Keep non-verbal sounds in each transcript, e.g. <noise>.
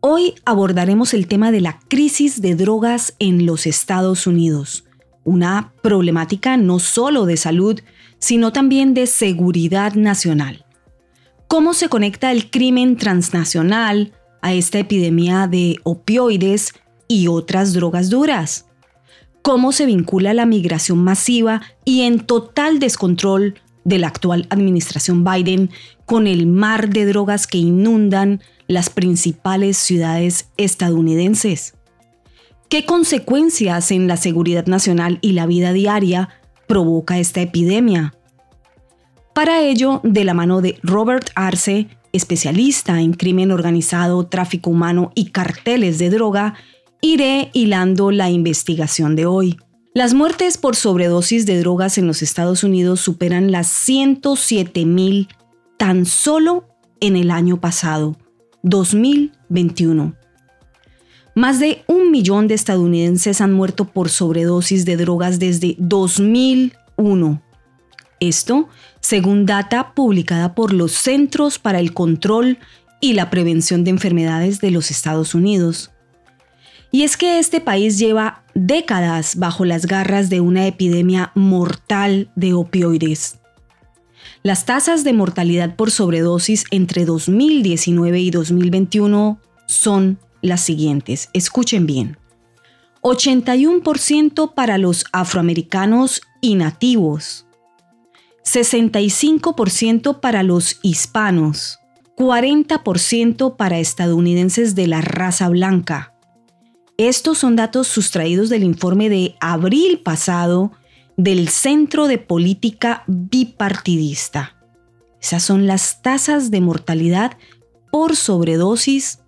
Hoy abordaremos el tema de la crisis de drogas en los Estados Unidos, una problemática no solo de salud, sino también de seguridad nacional. ¿Cómo se conecta el crimen transnacional a esta epidemia de opioides y otras drogas duras? cómo se vincula la migración masiva y en total descontrol de la actual administración Biden con el mar de drogas que inundan las principales ciudades estadounidenses. ¿Qué consecuencias en la seguridad nacional y la vida diaria provoca esta epidemia? Para ello, de la mano de Robert Arce, especialista en crimen organizado, tráfico humano y carteles de droga, iré hilando la investigación de hoy. Las muertes por sobredosis de drogas en los Estados Unidos superan las 107 mil tan solo en el año pasado, 2021. Más de un millón de estadounidenses han muerto por sobredosis de drogas desde 2001. Esto, según data publicada por los Centros para el Control y la Prevención de Enfermedades de los Estados Unidos. Y es que este país lleva décadas bajo las garras de una epidemia mortal de opioides. Las tasas de mortalidad por sobredosis entre 2019 y 2021 son las siguientes. Escuchen bien. 81% para los afroamericanos y nativos. 65% para los hispanos. 40% para estadounidenses de la raza blanca. Estos son datos sustraídos del informe de abril pasado del Centro de Política Bipartidista. Esas son las tasas de mortalidad por sobredosis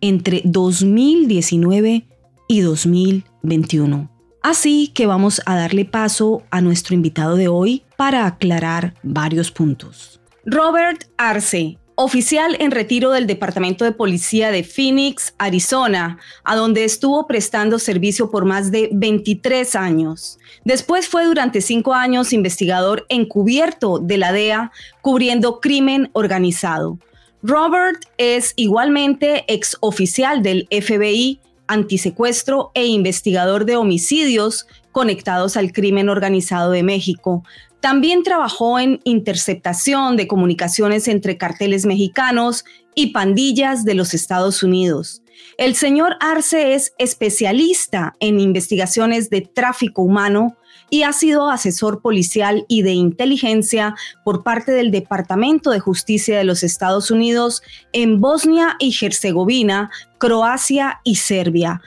entre 2019 y 2021. Así que vamos a darle paso a nuestro invitado de hoy para aclarar varios puntos. Robert Arce oficial en retiro del Departamento de Policía de Phoenix, Arizona, a donde estuvo prestando servicio por más de 23 años. Después fue durante cinco años investigador encubierto de la DEA, cubriendo crimen organizado. Robert es igualmente ex oficial del FBI, antisecuestro e investigador de homicidios conectados al crimen organizado de México, también trabajó en interceptación de comunicaciones entre carteles mexicanos y pandillas de los Estados Unidos. El señor Arce es especialista en investigaciones de tráfico humano y ha sido asesor policial y de inteligencia por parte del Departamento de Justicia de los Estados Unidos en Bosnia y Herzegovina, Croacia y Serbia.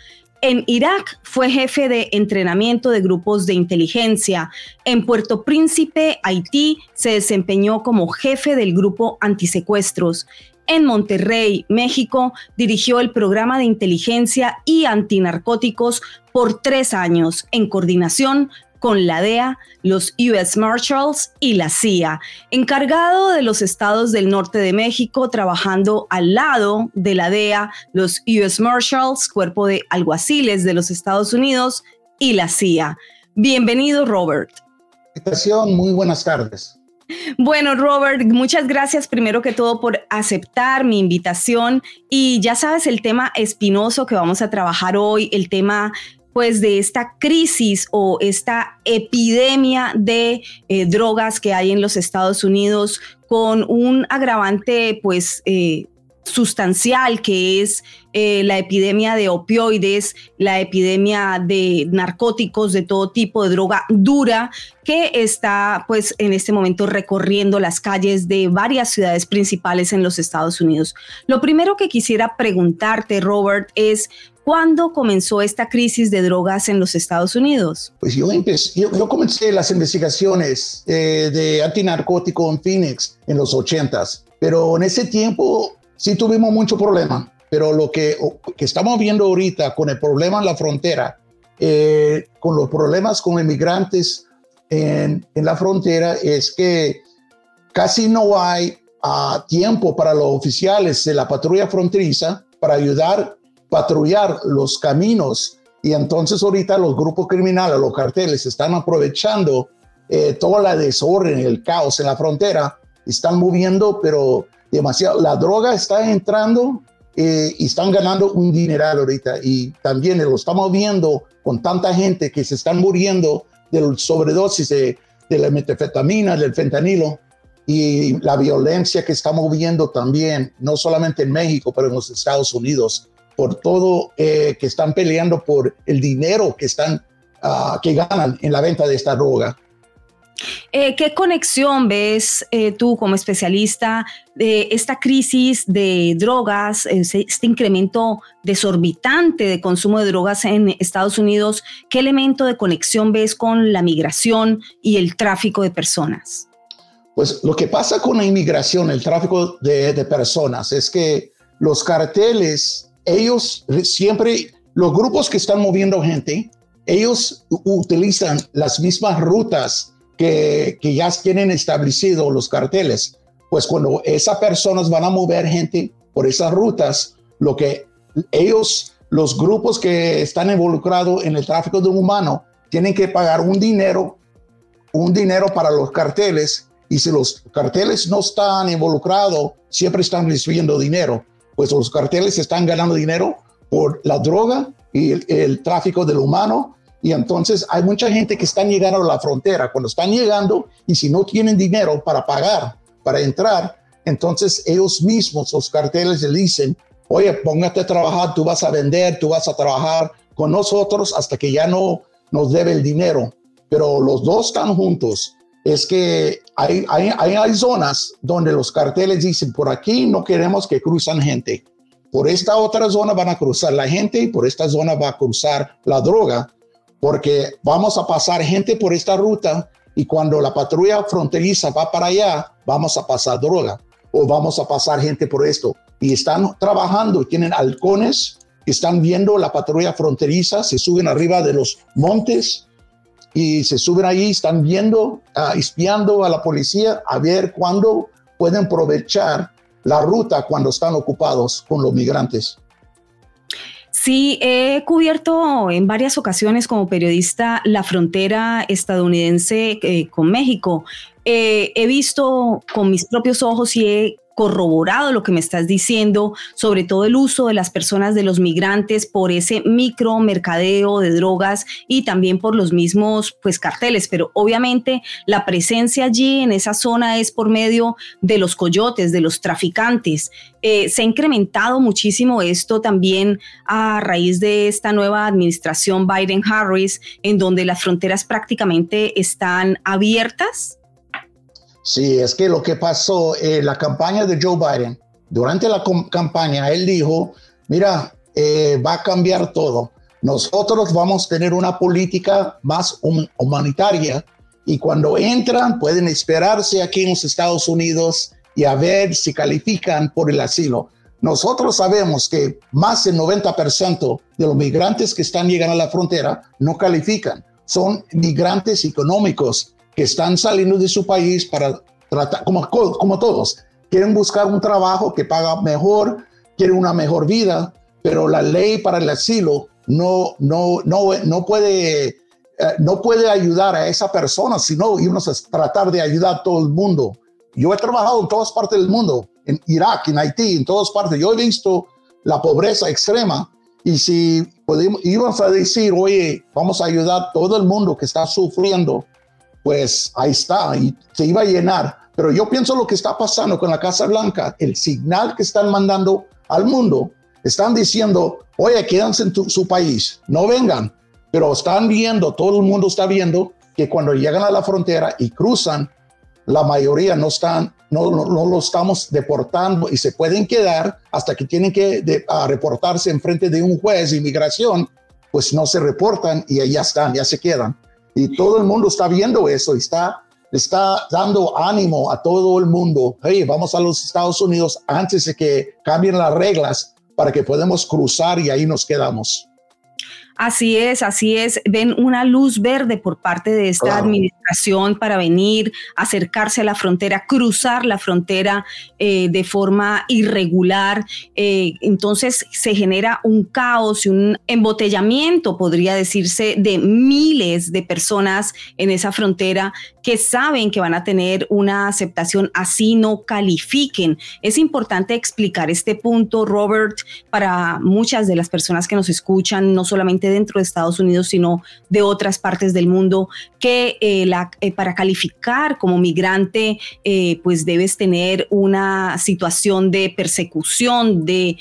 En Irak fue jefe de entrenamiento de grupos de inteligencia. En Puerto Príncipe, Haití, se desempeñó como jefe del grupo antisecuestros. En Monterrey, México, dirigió el programa de inteligencia y antinarcóticos por tres años, en coordinación con la DEA, los US Marshals y la CIA, encargado de los estados del norte de México, trabajando al lado de la DEA, los US Marshals, cuerpo de alguaciles de los Estados Unidos, y la CIA. Bienvenido, Robert. Muy buenas tardes. Bueno, Robert, muchas gracias primero que todo por aceptar mi invitación y ya sabes el tema espinoso que vamos a trabajar hoy, el tema pues de esta crisis o esta epidemia de eh, drogas que hay en los Estados Unidos con un agravante pues eh, sustancial que es eh, la epidemia de opioides, la epidemia de narcóticos, de todo tipo de droga dura que está pues en este momento recorriendo las calles de varias ciudades principales en los Estados Unidos. Lo primero que quisiera preguntarte, Robert, es ¿Cuándo comenzó esta crisis de drogas en los Estados Unidos? Pues yo, empecé, yo, comencé las investigaciones eh, de antinarcótico en Phoenix en los 80s, pero en ese tiempo sí tuvimos mucho problema. Pero lo que, que estamos viendo ahorita con el problema en la frontera eh, con los problemas con inmigrantes en, en, la frontera es que casi no hay uh, tiempo para los oficiales de la patrulla fronteriza para ayudar patrullar los caminos. Y entonces ahorita los grupos criminales, los carteles, están aprovechando eh, toda la desorden, el caos en la frontera, están moviendo, pero demasiado. La droga está entrando eh, y están ganando un dineral ahorita. Y también lo estamos viendo con tanta gente que se están muriendo de sobredosis de, de la metafetamina, del fentanilo y la violencia que estamos viendo también, no solamente en México, pero en los Estados Unidos, por todo eh, que están peleando por el dinero que están, uh, que ganan en la venta de esta droga. Eh, ¿Qué conexión ves eh, tú como especialista de esta crisis de drogas, este incremento desorbitante de consumo de drogas en Estados Unidos? ¿Qué elemento de conexión ves con la migración y el tráfico de personas? Pues lo que pasa con la inmigración, el tráfico de, de personas, es que los carteles, ellos siempre, los grupos que están moviendo gente, ellos utilizan las mismas rutas que, ya tienen establecido los carteles. Pues cuando esas personas van a mover gente por esas rutas, lo que ellos, los grupos que están involucrados en el tráfico de humano, tienen que pagar un dinero, un dinero para los carteles. Y si los carteles no están involucrados, siempre están recibiendo dinero. Pues los carteles están ganando dinero por la droga y el, el tráfico del humano y entonces hay mucha gente que está llegando a la frontera. Cuando están llegando y si no tienen dinero para pagar, para entrar, entonces ellos mismos, los carteles, le dicen, oye, póngate a trabajar, tú vas a vender, tú vas a trabajar con nosotros hasta que ya no nos debe el dinero. Pero los dos están juntos. Es que hay, hay, hay zonas donde los carteles dicen, por aquí no queremos que cruzan gente. Por esta otra zona van a cruzar la gente y por esta zona va a cruzar la droga porque vamos a pasar gente por esta ruta y cuando la patrulla fronteriza va para allá, vamos a pasar droga o vamos a pasar gente por esto. Y están trabajando, tienen halcones están viendo la patrulla fronteriza, se suben arriba de los montes y se suben ahí, están viendo, uh, espiando a la policía a ver cuándo pueden aprovechar la ruta cuando están ocupados con los migrantes. Sí, he cubierto en varias ocasiones como periodista la frontera estadounidense eh, con México. Eh, he visto con mis propios ojos y he corroborado lo que me estás diciendo, sobre todo el uso de las personas de los migrantes por ese micro mercadeo de drogas y también por los mismos pues carteles, pero obviamente la presencia allí en esa zona es por medio de los coyotes, de los traficantes. Eh, se ha incrementado muchísimo esto también a raíz de esta nueva administración Biden-Harris, en donde las fronteras prácticamente están abiertas Sí, es que lo que pasó en eh, la campaña de Joe Biden, durante la campaña, él dijo, mira, eh, va a cambiar todo. Nosotros vamos a tener una política más humanitaria y cuando entran pueden esperarse aquí en los Estados Unidos y a ver si califican por el asilo. Nosotros sabemos que más del 90% de los migrantes que están llegando a la frontera no califican. Son migrantes económicos que están saliendo de su país para tratar, como, como todos, quieren buscar un trabajo que paga mejor, quieren una mejor vida, pero la ley para el asilo no, no, no, no puede eh, no puede ayudar a esa persona, sino irnos a tratar de ayudar a todo el mundo. Yo he trabajado en todas partes del mundo, en Irak, en Haití, en todas partes. Yo he visto la pobreza extrema y si podemos, íbamos a decir, oye, vamos a ayudar a todo el mundo que está sufriendo pues ahí está, y se iba a llenar. Pero yo pienso lo que está pasando con la Casa Blanca, el señal que están mandando al mundo, están diciendo, oye, quédense en su país, no vengan, pero están viendo, todo el mundo está viendo que cuando llegan a la frontera y cruzan, la mayoría no están, no, no, lo estamos deportando y se pueden quedar hasta que tienen que reportarse en frente de un juez de inmigración, pues no se reportan y ya están, ya se quedan. Y todo el mundo está viendo eso y está, está dando ánimo a todo el mundo. Hey, vamos a los Estados Unidos antes de que cambien las reglas para que podamos cruzar y ahí nos quedamos. Así es, así es. Ven una luz verde por parte de esta administración para venir, acercarse a la frontera, cruzar la frontera eh, de forma irregular. Eh, entonces se genera un caos y un embotellamiento, podría decirse, de miles de personas en esa frontera que saben que van a tener una aceptación así no califiquen. Es importante explicar este punto, Robert, para muchas de las personas que nos escuchan, no solamente dentro de Estados Unidos, sino de otras partes del mundo, que eh, la, eh, para calificar como migrante, eh, pues debes tener una situación de persecución, de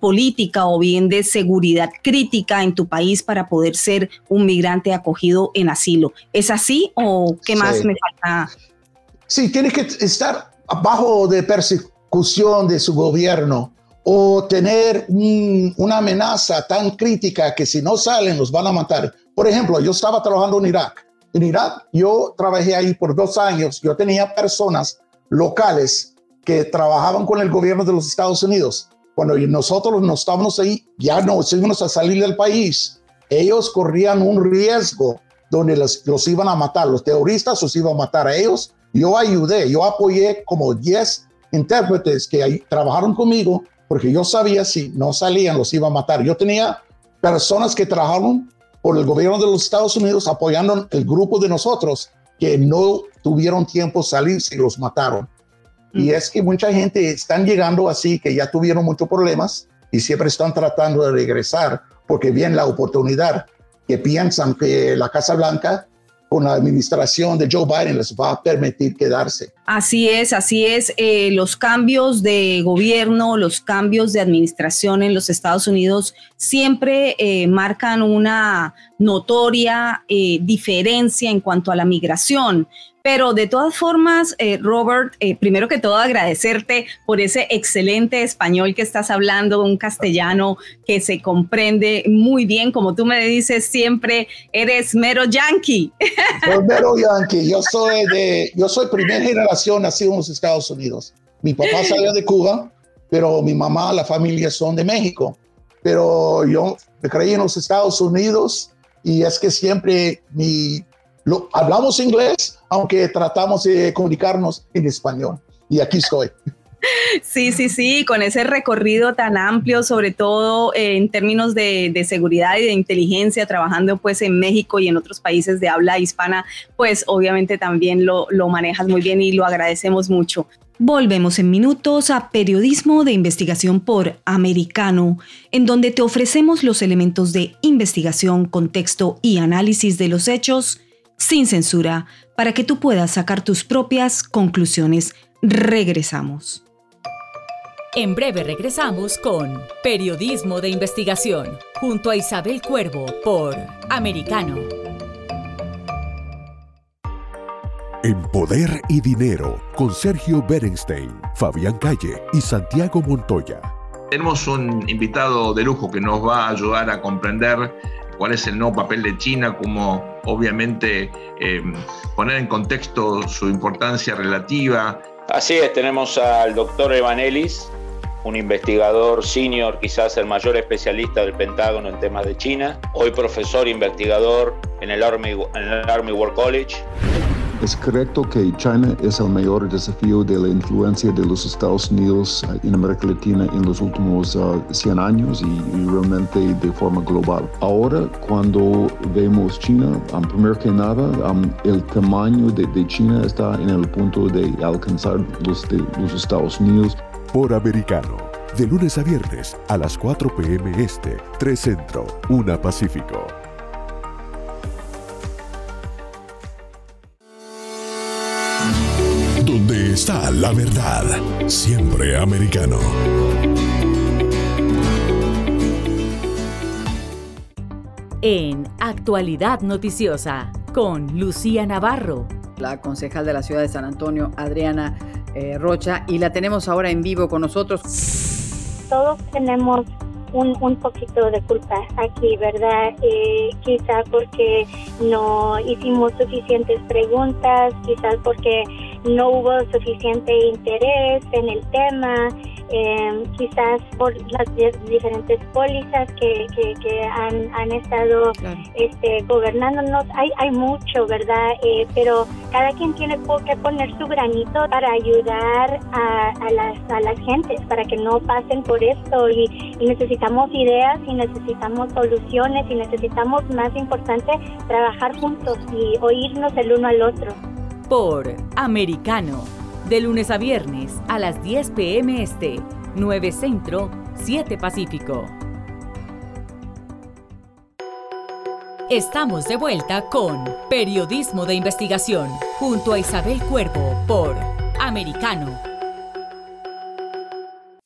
política o bien de seguridad crítica en tu país para poder ser un migrante acogido en asilo. ¿Es así o qué más me falta? Sí, tiene que estar abajo de persecución de su gobierno o tener una amenaza tan crítica que si no salen los van a matar. Por ejemplo, yo estaba trabajando en Irak. En Irak yo trabajé ahí por dos años. Yo tenía personas locales que trabajaban con el gobierno de los Estados Unidos. Cuando nosotros no estábamos ahí, ya nos íbamos a salir del país. Ellos corrían un riesgo donde los, los iban a matar. Los terroristas los iban a matar a ellos. Yo ayudé, yo apoyé como 10 intérpretes que ahí trabajaron conmigo porque yo sabía si no salían los iba a matar. Yo tenía personas que trabajaron por el gobierno de los Estados Unidos apoyando el grupo de nosotros que no tuvieron tiempo de salir y los mataron. Y es que mucha gente están llegando así que ya tuvieron muchos problemas y siempre están tratando de regresar porque viene la oportunidad que piensan que la Casa Blanca con la administración de Joe Biden les va a permitir quedarse. Así es, así es. Eh, los cambios de gobierno, los cambios de administración en los Estados Unidos siempre eh, marcan una notoria eh, diferencia en cuanto a la migración. Pero de todas formas, eh, Robert, eh, primero que todo agradecerte por ese excelente español que estás hablando, un castellano que se comprende muy bien, como tú me dices siempre, eres mero yankee. <laughs> Soy mero yankee, yo soy de, yo soy primera generación nacido en los Estados Unidos. Mi papá salió de Cuba, pero mi mamá, la familia son de México. Pero yo creí en los Estados Unidos y es que siempre mi hablamos inglés, aunque tratamos de comunicarnos en español. Y aquí estoy. <laughs> Sí, sí, sí, con ese recorrido tan amplio, sobre todo eh, en términos de, seguridad y de inteligencia, trabajando pues en México y en otros países de habla hispana, pues obviamente también lo, lo manejas muy bien y lo agradecemos mucho. Volvemos en minutos a Periodismo de Investigación por Americano, en donde te ofrecemos los elementos de investigación, contexto y análisis de los hechos sin censura, para que tú puedas sacar tus propias conclusiones. Regresamos. En breve regresamos con Periodismo de Investigación, junto a Isabel Cuervo por Americano. En Poder y Dinero, con Sergio Berenstein, Fabián Calle y Santiago Montoya. Tenemos un invitado de lujo que nos va a ayudar a comprender cuál es el nuevo papel de China, cómo obviamente eh, poner en contexto su importancia relativa. Así es, tenemos al doctor Evanelis, un investigador senior, quizás el mayor especialista del Pentágono en temas de China, hoy profesor investigador en el Army, en el Army War College. Es correcto que China es el mayor desafío de la influencia de los Estados Unidos eh, en América Latina en los últimos 100 ah, años y, realmente de forma global. Ahora, cuando vemos China, primero que nada, el tamaño de, China está en el punto de alcanzar los Estados Unidos. Por americano, de lunes a viernes a las 4 p.m. Este, 3 Centro, 1 Pacífico. Está la verdad, siempre americano. En Actualidad Noticiosa, con Lucía Navarro. La concejal de la ciudad de San Antonio, Adriana eh, Rocha, y la tenemos ahora en vivo con nosotros. Todos tenemos un, un poquito de culpa aquí, ¿verdad? Eh, quizás porque no hicimos suficientes preguntas, quizás porque no hubo suficiente interés en el tema eh, quizás por las diferentes pólizas que, que, han, han, estado este, gobernándonos. Hay, hay mucho, ¿verdad? Eh, pero cada quien tiene que poner su granito para ayudar a, a, las, a las gentes, para que no pasen por esto. Y, y necesitamos ideas y necesitamos soluciones y necesitamos, más importante, trabajar juntos y oírnos el uno al otro. Por Americano de lunes a viernes a las 10 pm este, 9 Centro, 7 Pacífico. Estamos de vuelta con Periodismo de Investigación junto a Isabel Cuervo por Americano.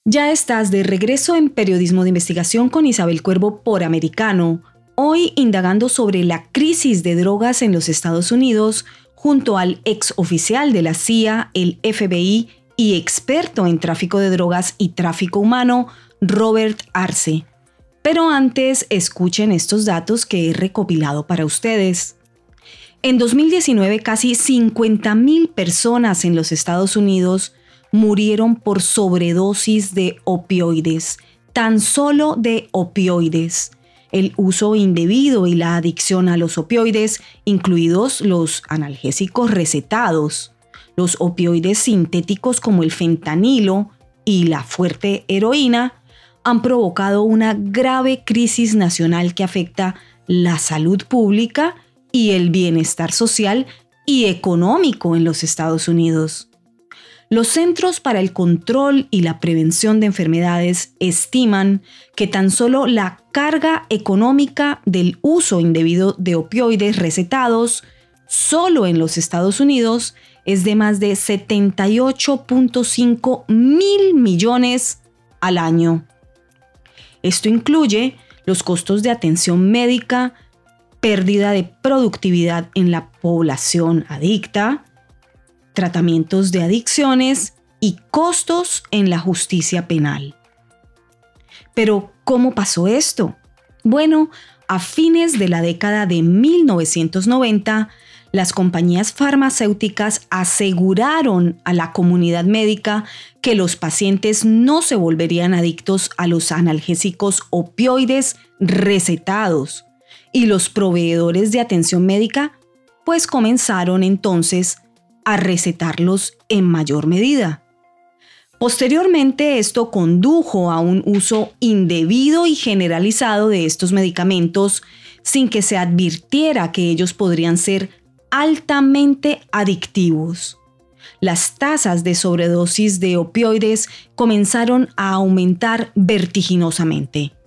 Ya estás de regreso en Periodismo de Investigación con Isabel Cuervo por Americano, hoy indagando sobre la crisis de drogas en los Estados Unidos junto al ex oficial de la CIA, el FBI y experto en tráfico de drogas y tráfico humano, Robert Arce. Pero antes, escuchen estos datos que he recopilado para ustedes. En 2019, casi 50.000 personas en los Estados Unidos murieron por sobredosis de opioides, tan solo de opioides el uso indebido y la adicción a los opioides, incluidos los analgésicos recetados, los opioides sintéticos como el fentanilo y la fuerte heroína, han provocado una grave crisis nacional que afecta la salud pública y el bienestar social y económico en los Estados Unidos. Los Centros para el Control y la Prevención de Enfermedades estiman que tan solo la carga económica del uso indebido de opioides recetados solo en los Estados Unidos es de más de 78.5 mil millones al año. Esto incluye los costos de atención médica, pérdida de productividad en la población adicta, tratamientos de adicciones y costos en la justicia penal. Pero, ¿cómo pasó esto? Bueno, a fines de la década de 1990, las compañías farmacéuticas aseguraron a la comunidad médica que los pacientes no se volverían adictos a los analgésicos opioides recetados y los proveedores de atención médica pues comenzaron entonces a recetarlos en mayor medida. Posteriormente, esto condujo a un uso indebido y generalizado de estos medicamentos sin que se advirtiera que ellos podrían ser altamente adictivos. Las tasas de sobredosis de opioides comenzaron a aumentar vertiginosamente.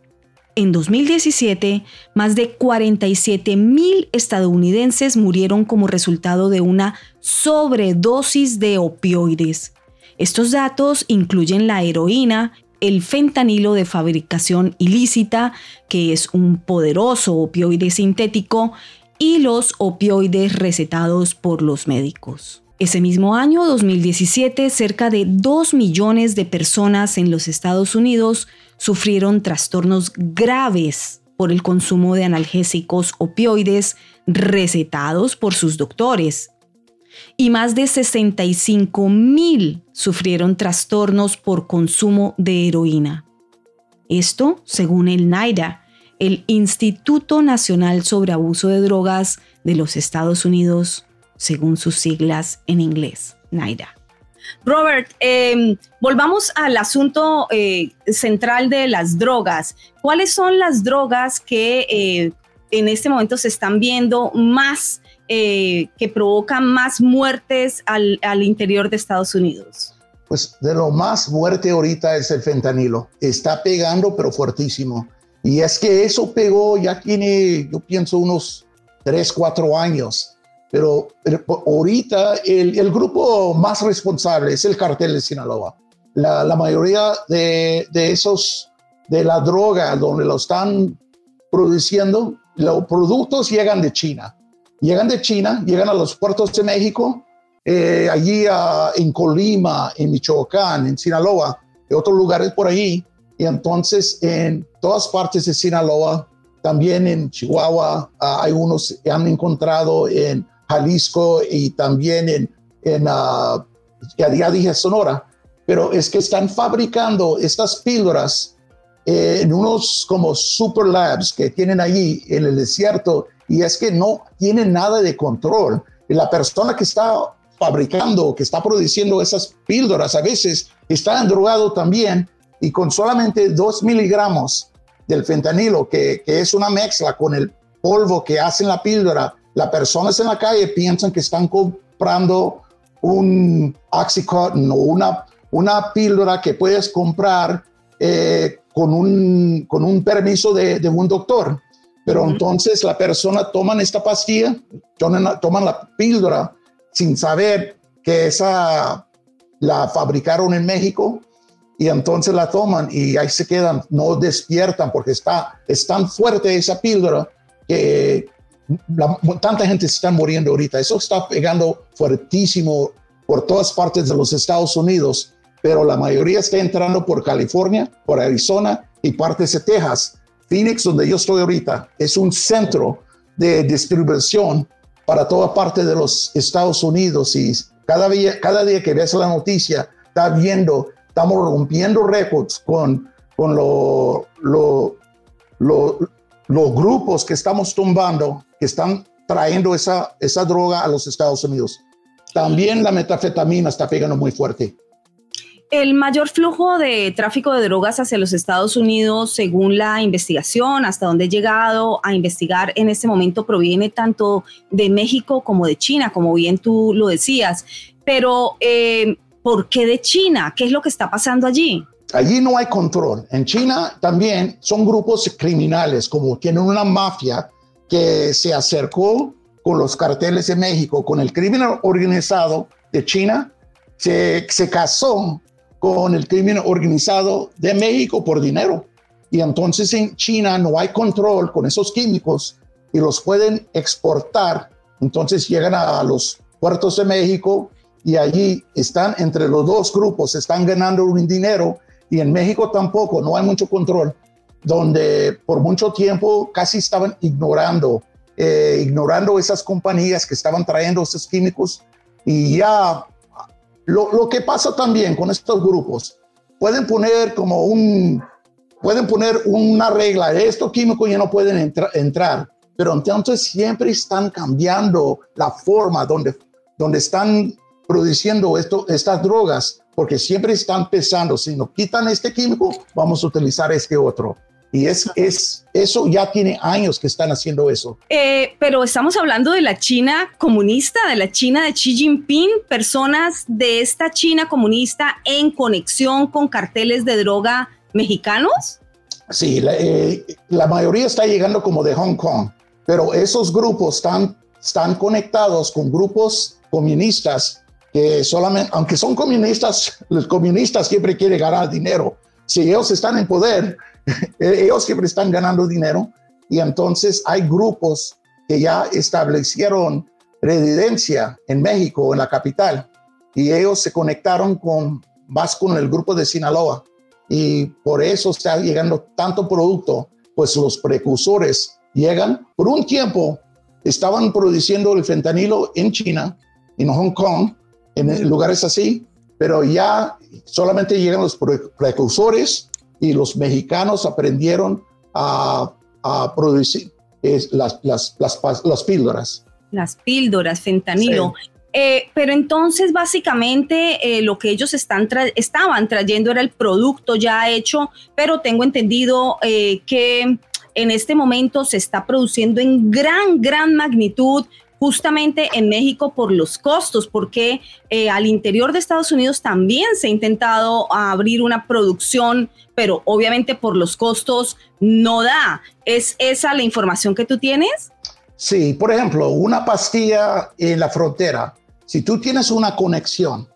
En 2017, más de 47 mil estadounidenses murieron como resultado de una sobredosis de opioides. Estos datos incluyen la heroína, el fentanilo de fabricación ilícita, que es un poderoso opioide sintético, y los opioides recetados por los médicos. Ese mismo año, 2017, cerca de 2 millones de personas en los Estados Unidos sufrieron trastornos graves por el consumo de analgésicos opioides recetados por sus doctores. Y más de 65 mil sufrieron trastornos por consumo de heroína. Esto según el NIDA, el Instituto Nacional sobre Abuso de Drogas de los Estados Unidos, según sus siglas en inglés, NIDA. Robert, em, volvamos al asunto eh, central de las drogas. ¿Cuáles son las drogas que eh, en este momento se están viendo más, eh, que provocan más muertes al, al interior de Estados Unidos? Pues de lo más fuerte ahorita es el fentanilo. Está pegando, pero fuertísimo. Y es que eso pegó, ya tiene, yo pienso, unos 3, 4 años pero, ahorita el, el, grupo más responsable es el cartel de Sinaloa. La, la mayoría de, de, esos, de la droga donde lo están produciendo, los productos llegan de China. Llegan de China, llegan a los puertos de México, eh, allí en Colima, en Michoacán, en Sinaloa, y otros lugares por ahí. Y entonces en todas partes de Sinaloa, también en Chihuahua, ah, hay unos que han encontrado en Jalisco y también en, en uh, ya, dije Sonora, pero es que están fabricando estas píldoras eh, en unos como super labs que tienen allí en el desierto y es que no tienen nada de control. La persona que está fabricando, que está produciendo esas píldoras, a veces está drogado también y con solamente dos miligramos del fentanilo, que, que es una mezcla con el polvo que hacen la píldora, las personas en la calle piensan que están comprando un Oxycontin o una, una píldora que puedes comprar eh, con, un, con un permiso de, de un doctor. Pero entonces la persona toman esta pastilla, toman, toman la píldora sin saber que esa la fabricaron en México y entonces la toman y ahí se quedan, no despiertan porque está, es tan fuerte esa píldora que tanta gente se está muriendo ahorita. Eso está pegando fuertísimo por todas partes de los Estados Unidos, pero la mayoría está entrando por California, por Arizona y partes de Texas. Phoenix, donde yo estoy ahorita, es un centro de distribución para toda parte de los Estados Unidos y cada día, cada día que ves la noticia, está viendo, estamos rompiendo récords con, con lo, lo, los grupos que estamos tumbando, que están trayendo esa, esa droga a los Estados Unidos. También la metafetamina está pegando muy fuerte. El mayor flujo de tráfico de drogas hacia los Estados Unidos, según la investigación, hasta donde he llegado a investigar en este momento, proviene tanto de México como de China, como bien tú lo decías. Pero, eh, ¿por qué de China? ¿Qué es lo que está pasando allí? Allí no hay control. En China también son grupos criminales, como tienen una mafia que se acercó con los carteles de México, con el crimen organizado de China, se, se casó con el crimen organizado de México por dinero. Y entonces en China no hay control con esos químicos y los pueden exportar. Entonces llegan a los puertos de México y allí están entre los dos grupos, están ganando un dinero y en México tampoco, no hay mucho control, donde por mucho tiempo casi estaban ignorando, eh, ignorando esas compañías que estaban trayendo esos químicos y ya lo, que pasa también con estos grupos, pueden poner como un, pueden poner una regla, estos químicos ya no pueden entrar, pero entonces siempre están cambiando la forma donde, donde están produciendo esto, estas drogas, porque siempre están pensando, si nos quitan este químico, vamos a utilizar este otro. Y es, es, eso ya tiene años que están haciendo eso. Eh, pero estamos hablando de la China comunista, de la China de Xi Jinping, personas de esta China comunista en conexión con carteles de droga mexicanos. Sí, la, eh, la mayoría está llegando como de Hong Kong, pero esos grupos están, están conectados con grupos comunistas que solamente, aunque son comunistas, los comunistas siempre quieren ganar dinero. Si ellos están en poder, <laughs> ellos siempre están ganando dinero y entonces hay grupos que ya establecieron residencia en México, en la capital, y ellos se conectaron con más con el grupo de Sinaloa y por eso está llegando tanto producto, pues los precursores llegan. Por un tiempo estaban produciendo el fentanilo en China, en Hong Kong, en lugares así, pero ya solamente llegan los precursores y los mexicanos aprendieron a, producir las, las, las, píldoras. Las píldoras, fentanilo. Eh, pero entonces básicamente eh, lo que ellos están estaban trayendo era el producto ya hecho, pero tengo entendido eh, que en este momento se está produciendo en gran, gran magnitud justamente en México por los costos, porque eh, al interior de Estados Unidos también se ha intentado abrir una producción, pero obviamente por los costos no da. ¿Es esa la información que tú tienes? Sí, por ejemplo, una pastilla en la frontera, si tú tienes una conexión,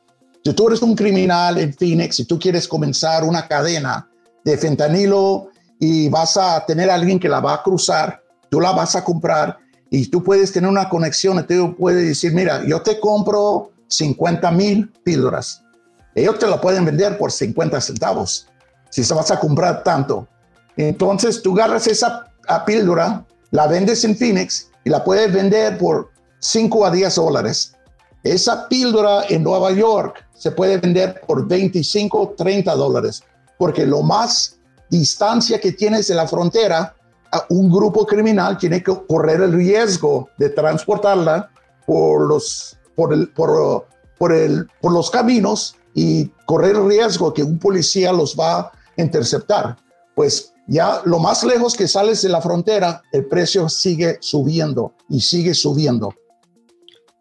si tú eres un criminal en Phoenix, si tú quieres comenzar una cadena de fentanilo y vas a tener a alguien que la va a cruzar, tú la vas a comprar y tú puedes tener una conexión, tú puedes decir, mira, yo te compro 50 mil píldoras. Ellos te la pueden vender por 50 centavos, si se vas a comprar tanto. Entonces tú agarras esa píldora, la vendes en Phoenix y la puedes vender por 5 a 10 dólares. Esa píldora en Nueva York se puede vender por 25, 30 dólares, porque lo más distancia que tienes de la frontera, un grupo criminal tiene que correr el riesgo de transportarla por los, por el, por, el, por los caminos y correr el riesgo que un policía los va a interceptar. Pues ya lo más lejos que sales de la frontera, el precio sigue subiendo y sigue subiendo.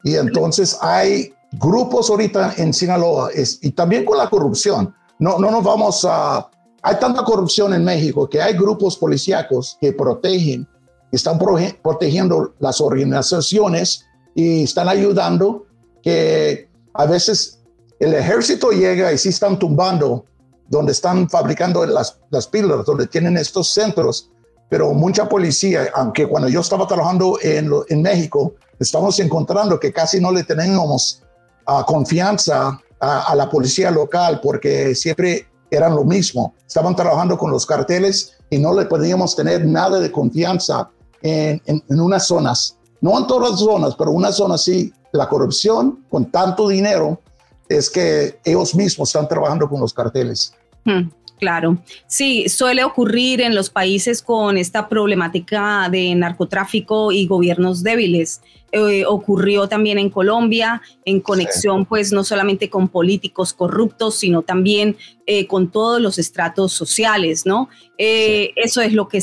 Y entonces hay grupos ahorita en Sinaloa y también con la corrupción. No, no nos vamos a... Hay tanta corrupción en México que hay grupos policíacos que protegen, están protegiendo las organizaciones y están ayudando que a veces el ejército llega y sí están tumbando donde están fabricando las, las píldoras, donde tienen estos centros, pero mucha policía, aunque cuando yo estaba trabajando en, en México, estamos encontrando que casi no le tenemos uh, confianza a, la policía local porque siempre eran lo mismo. Estaban trabajando con los carteles y no le podíamos tener nada de confianza en, en, unas zonas. No en todas las zonas, pero una zona sí. La corrupción con tanto dinero es que ellos mismos están trabajando con los carteles. Hmm, claro, sí, suele ocurrir en los países con esta problemática de narcotráfico y gobiernos débiles. Eh, ocurrió también en Colombia, en conexión pues no solamente con políticos corruptos, sino también eh, con todos los estratos sociales, ¿no? Eh, eso es lo que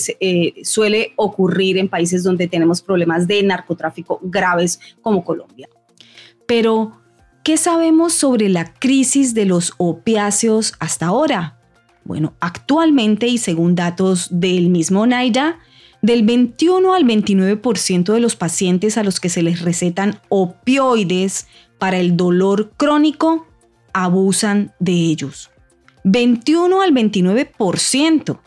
suele ocurrir en países donde tenemos problemas de narcotráfico graves como Colombia. Pero, ¿Qué sabemos sobre la crisis de los opiáceos hasta ahora? Bueno, actualmente y según datos del mismo NAIDA, del 21 al 29% de los pacientes a los que se les recetan opioides para el dolor crónico abusan de ellos. 21 al 29%.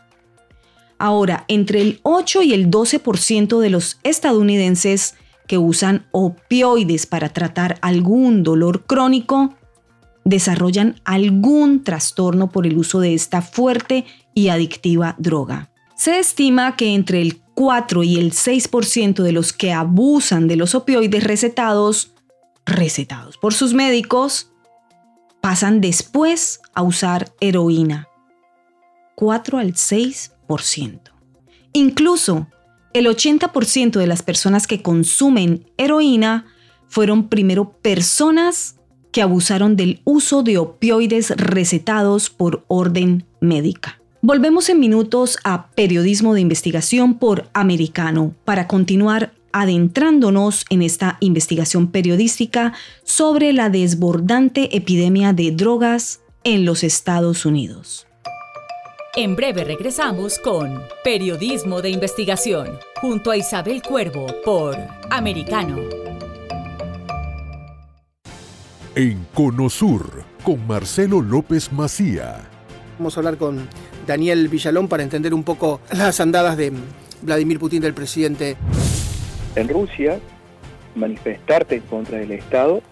Ahora, entre el 8 y el 12% de los estadounidenses que usan opioides para tratar algún dolor crónico desarrollan algún trastorno por el uso de esta fuerte y adictiva droga. Se estima que entre el 4 y el 6% de los que abusan de los opioides recetados, recetados por sus médicos, pasan después a usar heroína. 4 al 6%. Incluso el 80% de las personas que consumen heroína fueron primero personas que abusaron del uso de opioides recetados por orden médica. Volvemos en minutos a Periodismo de Investigación por Americano para continuar adentrándonos en esta investigación periodística sobre la desbordante epidemia de drogas en los Estados Unidos. En breve regresamos con Periodismo de Investigación, junto a Isabel Cuervo por Americano. En Conosur, con Marcelo López Macía. Vamos a hablar con Daniel Villalón para entender un poco las andadas de Vladimir Putin del presidente. En Rusia, manifestarte en contra del Estado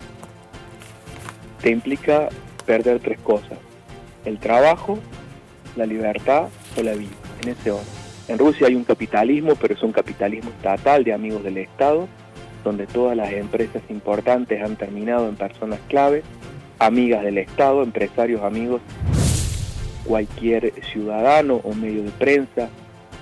te implica perder tres cosas. El trabajo, la libertad o la vida, en ese orden. En Rusia hay un capitalismo, pero es un capitalismo estatal de amigos del Estado, donde todas las empresas importantes han terminado en personas clave, amigas del Estado, empresarios amigos, cualquier ciudadano o medio de prensa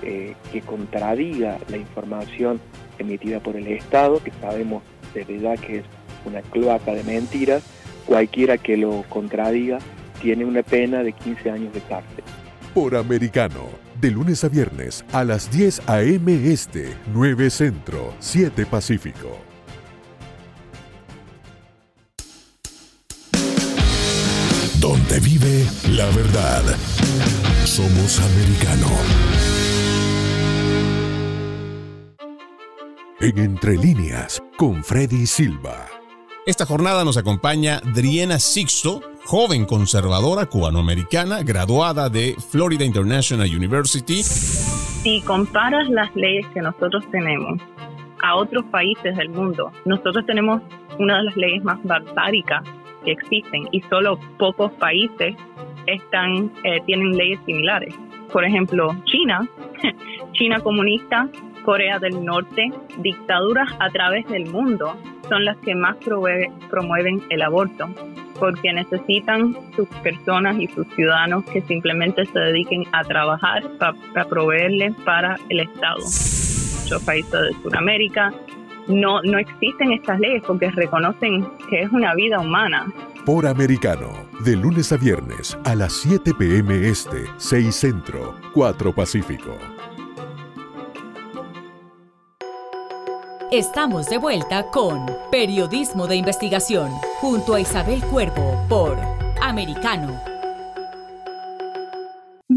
eh, que contradiga la información emitida por el Estado, que sabemos de verdad que es una cloaca de mentiras, cualquiera que lo contradiga tiene una pena de 15 años de cárcel por Americano. De lunes a viernes a las 10 a.m. Este, 9 Centro, 7 Pacífico. Donde vive la verdad. Somos americano. En Entre Líneas, con Freddy Silva. Esta jornada nos acompaña Driena Sixto, joven conservadora cubanoamericana, graduada de Florida International University. Si comparas las leyes que nosotros tenemos a otros países del mundo, nosotros tenemos una de las leyes más barbáricas que existen y solo pocos países están, eh, tienen leyes similares. Por ejemplo, China, <laughs> China comunista, Corea del Norte, dictaduras a través del mundo son las que más promueven el aborto, porque necesitan sus personas y sus ciudadanos que simplemente se dediquen a trabajar para proveerles para el Estado. Muchos países de Sudamérica no, no existen estas leyes porque reconocen que es una vida humana. Por Americano, de lunes a viernes a las 7 p.m. Este, 6 Centro, 4 Pacífico. Estamos de vuelta con Periodismo de Investigación junto a Isabel Cuervo por Americano.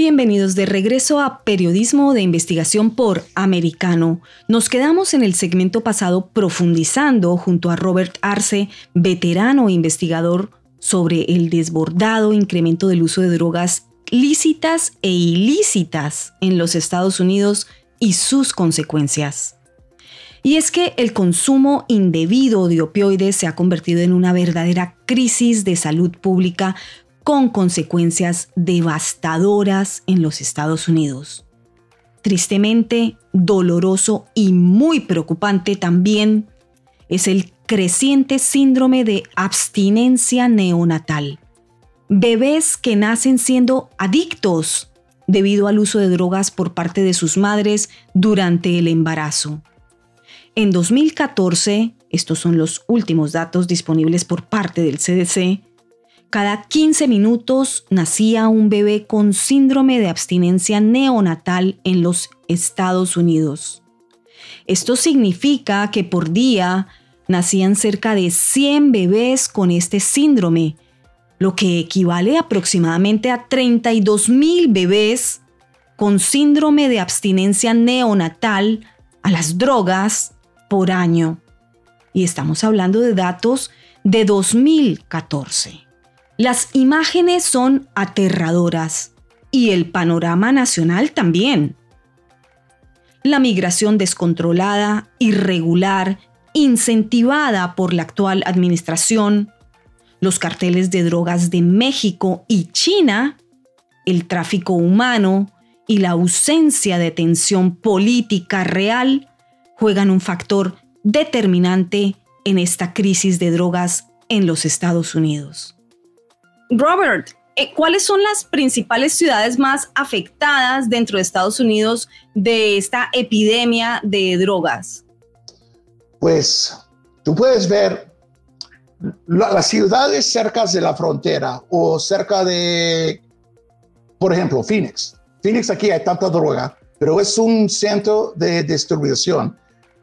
Bienvenidos de regreso a Periodismo de Investigación por Americano. Nos quedamos en el segmento pasado profundizando junto a Robert Arce, veterano investigador, sobre el desbordado incremento del uso de drogas lícitas e ilícitas en los Estados Unidos y sus consecuencias. Y es que el consumo indebido de opioides se ha convertido en una verdadera crisis de salud pública con consecuencias devastadoras en los Estados Unidos. Tristemente, doloroso y muy preocupante también es el creciente síndrome de abstinencia neonatal. Bebés que nacen siendo adictos debido al uso de drogas por parte de sus madres durante el embarazo. En 2014, estos son los últimos datos disponibles por parte del CDC, cada 15 minutos nacía un bebé con síndrome de abstinencia neonatal en los Estados Unidos. Esto significa que por día nacían cerca de 100 bebés con este síndrome, lo que equivale aproximadamente a 32 mil bebés con síndrome de abstinencia neonatal a las drogas por año. Y estamos hablando de datos de 2014. Las imágenes son aterradoras y el panorama nacional también. La migración descontrolada, irregular, incentivada por la actual administración, los carteles de drogas de México y China, el tráfico humano y la ausencia de tensión política real juegan un factor determinante en esta crisis de drogas en los Estados Unidos. Robert, eh, ¿cuáles son las principales ciudades más afectadas dentro de Estados Unidos de esta epidemia de drogas? Pues tú puedes ver las ciudades cerca de la frontera o cerca de, por ejemplo, Phoenix. Phoenix aquí hay tanta droga, pero es un centro de distribución.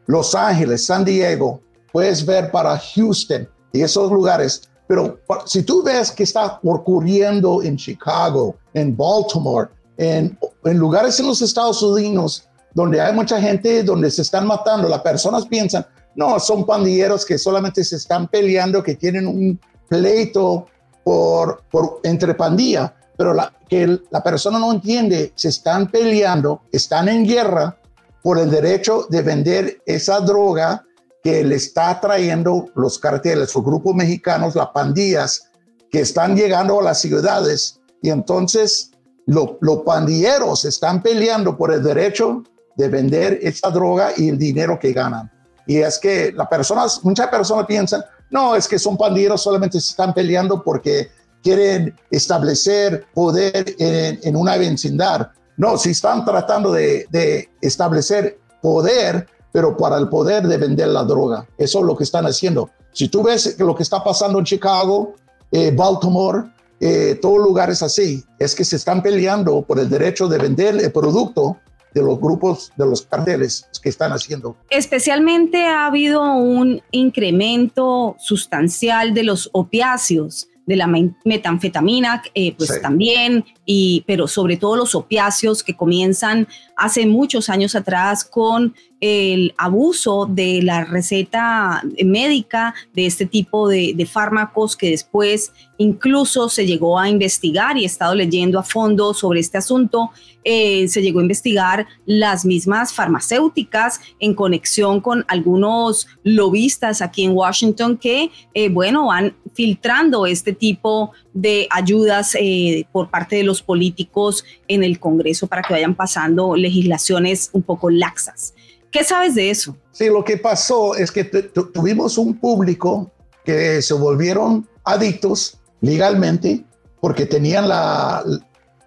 Los Ángeles, San Diego, puedes ver para Houston y esos lugares. Pero si tú ves que está ocurriendo en Chicago, en Baltimore, en, en lugares en los Estados Unidos donde hay mucha gente, donde se están matando, las personas piensan, no, son pandilleros que solamente se están peleando, que tienen un pleito por, por entre pandilla, pero la, que la persona no entiende, se están peleando, están en guerra por el derecho de vender esa droga que le está trayendo los carteles, los grupos mexicanos, las pandillas que están llegando a las ciudades y entonces los pandilleros están peleando por el derecho de vender esa droga y el dinero que ganan. Y es que las personas, muchas personas piensan, no, es que son pandilleros, solamente se están peleando porque quieren establecer poder en, una vecindad. No, si están tratando de establecer poder pero para el poder de vender la droga. Eso es lo que están haciendo. Si tú ves lo que está pasando en Chicago, eh, Baltimore, eh, todos lugares así, es que se están peleando por el derecho de vender el producto de los grupos, de los carteles que están haciendo. Especialmente ha habido un incremento sustancial de los opiáceos de la metanfetamina, eh, pues también, y, pero sobre todo los opiáceos que comienzan hace muchos años atrás con el abuso de la receta médica de este tipo de, fármacos que después incluso se llegó a investigar y he estado leyendo a fondo sobre este asunto, eh, se llegó a investigar las mismas farmacéuticas en conexión con algunos lobistas aquí en Washington que, eh, bueno, van filtrando este tipo de ayudas eh, por parte de los políticos en el Congreso para que vayan pasando legislaciones un poco laxas. ¿Qué sabes de eso? Sí, lo que pasó es que tuvimos un público que se volvieron adictos legalmente porque tenían la,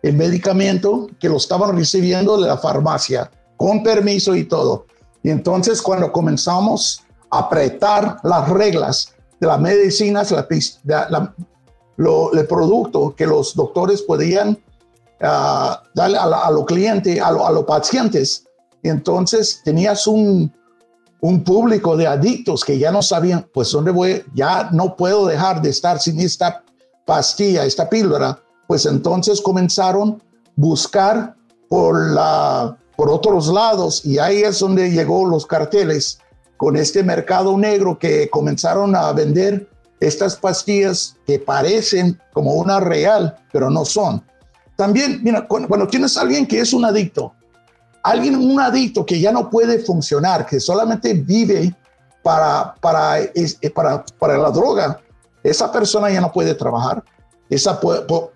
el medicamento que lo estaban recibiendo de la farmacia con permiso y todo. Y entonces cuando comenzamos a apretar las reglas de las medicinas, la, lo, el producto que los doctores podían ah, darle a, los clientes, a, a los pacientes, entonces tenías un, un público de adictos que ya no sabían, pues dónde voy, ya no puedo dejar de estar sin esta pastilla, esta píldora, pues entonces comenzaron a buscar por, la, por otros lados y ahí es donde llegó los carteles con este mercado negro que comenzaron a vender estas pastillas que parecen como una real, pero no son. También, mira, cuando tienes a alguien que es un adicto, alguien, un adicto que ya no puede funcionar, que solamente vive para, para, eh, para, para la droga, esa persona ya no puede trabajar, esa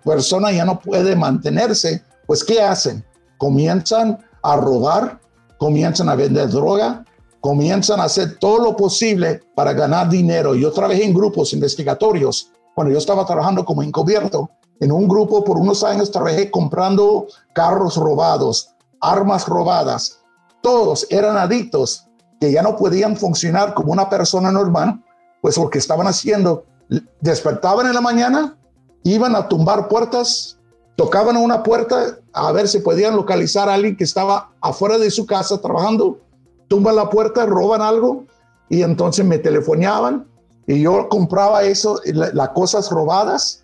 persona ya no puede mantenerse, pues ¿qué hacen? Comienzan a robar, comienzan a vender droga, comienzan a hacer todo lo posible para ganar dinero. Yo trabajé en grupos investigatorios cuando yo estaba trabajando como encubierto. En un grupo por unos años trabajé comprando carros robados, armas robadas. Todos eran adictos que ya no podían funcionar como una persona normal, pues lo que estaban haciendo, despertaban en la mañana, iban a tumbar puertas, tocaban una puerta a ver si podían localizar a alguien que estaba afuera de su casa trabajando, tumban la puerta, roban algo y entonces me telefoneaban y yo compraba eso, las cosas robadas,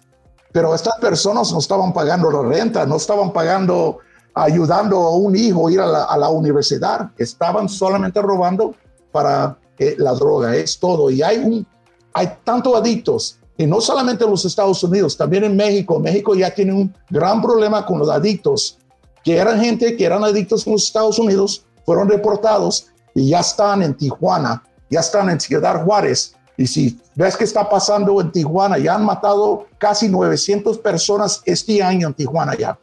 pero estas personas no estaban pagando la renta, no estaban pagando ayudando a un hijo a ir a la, universidad. Estaban solamente robando para eh, la droga, es todo. Y hay, un, hay tantos adictos, y no solamente en los Estados Unidos, también en México. México ya tiene un gran problema con los adictos, que eran gente que eran adictos en los Estados Unidos, fueron reportados y ya están en Tijuana, ya están en Ciudad Juárez. Y si ves que está pasando en Tijuana, ya han matado casi 900 personas este año en Tijuana ya.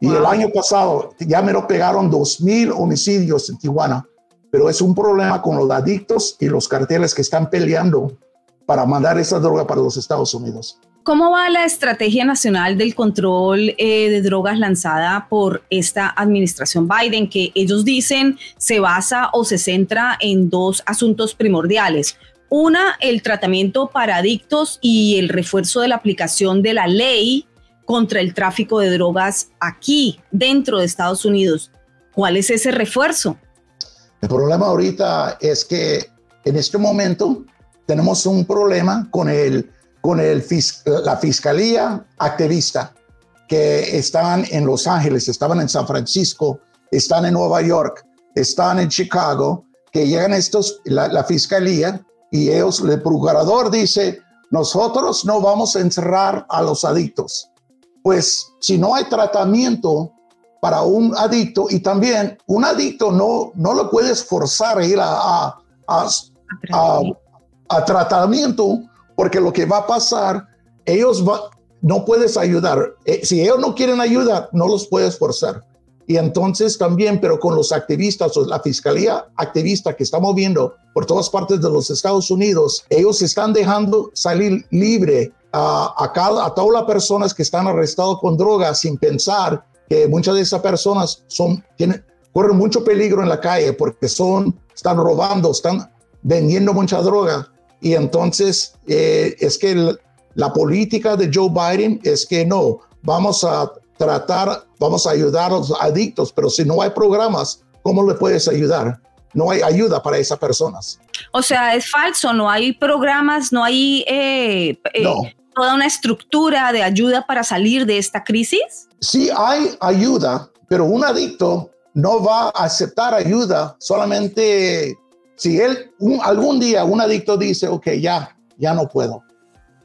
Y el año pasado ya me lo pegaron 2.000 homicidios en Tijuana, pero es un problema con los adictos y los carteles que están peleando para mandar esa droga para los Estados Unidos. ¿Cómo va la estrategia nacional del control eh, de drogas lanzada por esta administración Biden, que ellos dicen se basa o se centra en dos asuntos primordiales? Una, el tratamiento para adictos y el refuerzo de la aplicación de la ley contra el tráfico de drogas aquí, dentro de Estados Unidos. ¿Cuál es ese refuerzo? El problema ahorita es que en este momento tenemos un problema con, el, con el, la fiscalía activista que están en Los Ángeles, estaban en San Francisco, están en Nueva York, están en Chicago, que llegan estos, la, la fiscalía y ellos, el procurador dice, nosotros no vamos a encerrar a los adictos pues si no hay tratamiento para un adicto y también un adicto no, no lo puedes forzar a ir a, a, tratamiento porque lo que va a pasar, ellos no puedes ayudar. Eh, si ellos no quieren ayudar, no los puedes forzar. Y entonces también, pero con los activistas o la fiscalía activista que estamos viendo por todas partes de los Estados Unidos, ellos están dejando salir libre a, cada, a todas las personas que están arrestadas con drogas sin pensar que muchas de esas personas son, tienen, corren mucho peligro en la calle porque son, están robando, están vendiendo mucha droga. Y entonces eh, es que la política de Joe Biden es que no, vamos a tratar, vamos a ayudar a los adictos, pero si no hay programas, ¿cómo le puedes ayudar? No hay ayuda para esas personas. O sea, es falso, no hay programas, no hay eh, eh, no toda una estructura de ayuda para salir de esta crisis? Sí hay ayuda, pero un adicto no va a aceptar ayuda solamente si él algún día un adicto dice, ok, ya, ya no puedo.